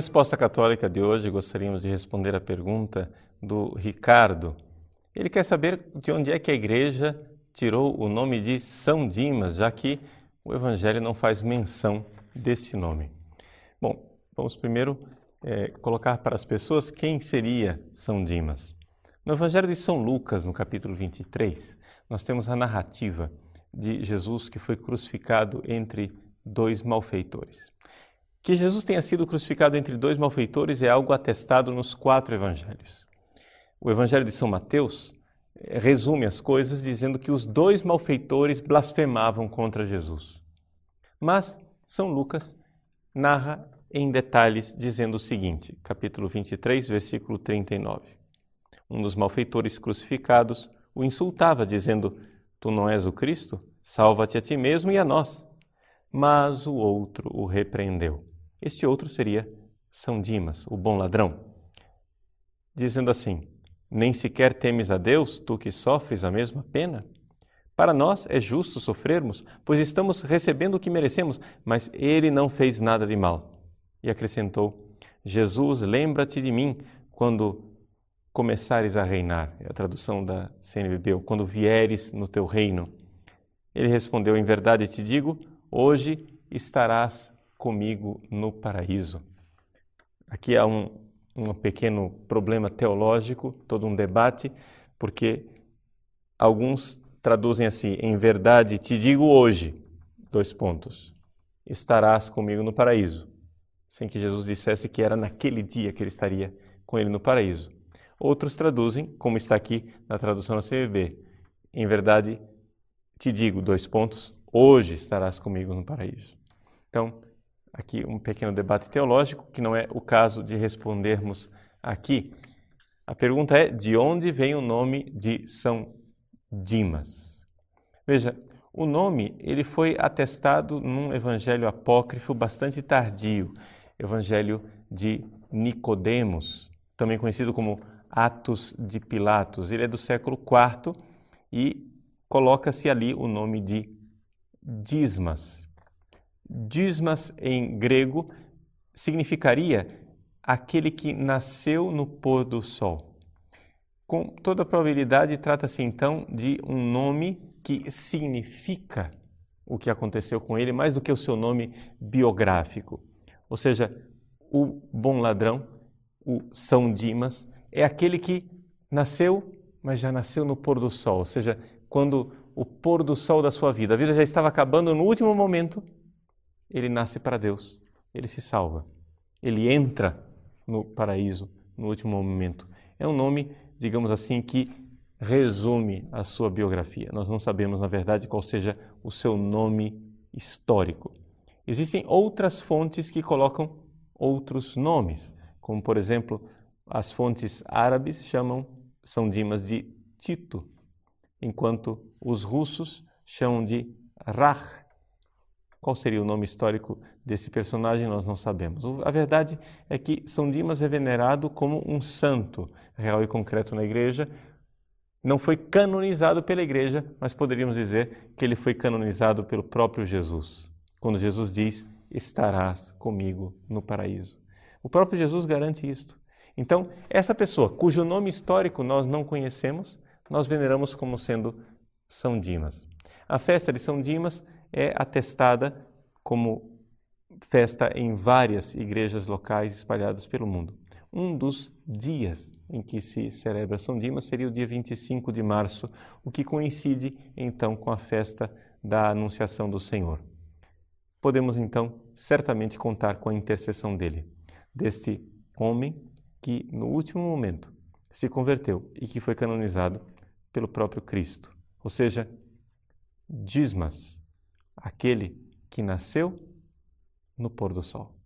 Resposta Católica de hoje, gostaríamos de responder a pergunta do Ricardo. Ele quer saber de onde é que a igreja tirou o nome de São Dimas, já que o Evangelho não faz menção desse nome. Bom, vamos primeiro é, colocar para as pessoas quem seria São Dimas. No Evangelho de São Lucas, no capítulo 23, nós temos a narrativa de Jesus que foi crucificado entre dois malfeitores. Que Jesus tenha sido crucificado entre dois malfeitores é algo atestado nos quatro evangelhos. O Evangelho de São Mateus eh, resume as coisas dizendo que os dois malfeitores blasfemavam contra Jesus. Mas São Lucas narra em detalhes dizendo o seguinte, capítulo 23, versículo 39. Um dos malfeitores crucificados o insultava, dizendo: Tu não és o Cristo? Salva-te a ti mesmo e a nós. Mas o outro o repreendeu. Este outro seria São Dimas, o bom ladrão, dizendo assim: Nem sequer temes a Deus, tu que sofres a mesma pena? Para nós é justo sofrermos, pois estamos recebendo o que merecemos, mas ele não fez nada de mal. E acrescentou: Jesus, lembra-te de mim quando começares a reinar. É a tradução da CNBB, ou quando vieres no teu reino. Ele respondeu: Em verdade te digo, hoje estarás comigo no paraíso. Aqui há um, um pequeno problema teológico, todo um debate, porque alguns traduzem assim: em verdade te digo hoje, dois pontos, estarás comigo no paraíso, sem que Jesus dissesse que era naquele dia que ele estaria com ele no paraíso. Outros traduzem, como está aqui na tradução da CVB, em verdade te digo, dois pontos, hoje estarás comigo no paraíso. Então, aqui um pequeno debate teológico, que não é o caso de respondermos aqui. A pergunta é: de onde vem o nome de São Dimas? Veja, o nome ele foi atestado num evangelho apócrifo bastante tardio, evangelho de Nicodemos, também conhecido como Atos de Pilatos. Ele é do século IV e coloca-se ali o nome de Dismas. Dismas em grego significaria aquele que nasceu no pôr do sol. Com toda probabilidade, trata-se então de um nome que significa o que aconteceu com ele mais do que o seu nome biográfico. Ou seja, o bom ladrão, o São Dimas, é aquele que nasceu, mas já nasceu no pôr do sol, ou seja, quando o pôr do sol da sua vida, a vida já estava acabando no último momento, ele nasce para Deus, ele se salva, ele entra no paraíso no último momento. É um nome, digamos assim, que resume a sua biografia. Nós não sabemos, na verdade, qual seja o seu nome histórico. Existem outras fontes que colocam outros nomes, como por exemplo, as fontes árabes chamam São Dimas de Tito, enquanto os russos chamam de Rach, qual seria o nome histórico desse personagem, nós não sabemos. A verdade é que São Dimas é venerado como um santo real e concreto na igreja. Não foi canonizado pela igreja, mas poderíamos dizer que ele foi canonizado pelo próprio Jesus. Quando Jesus diz: Estarás comigo no paraíso. O próprio Jesus garante isto. Então, essa pessoa cujo nome histórico nós não conhecemos, nós veneramos como sendo São Dimas. A festa de São Dimas é atestada como festa em várias igrejas locais espalhadas pelo mundo. Um dos dias em que se celebra São Dimas seria o dia 25 de março, o que coincide então com a festa da Anunciação do Senhor. Podemos então certamente contar com a intercessão dele, deste homem que no último momento se converteu e que foi canonizado pelo próprio Cristo. Ou seja, Dismas aquele que nasceu no pôr do sol.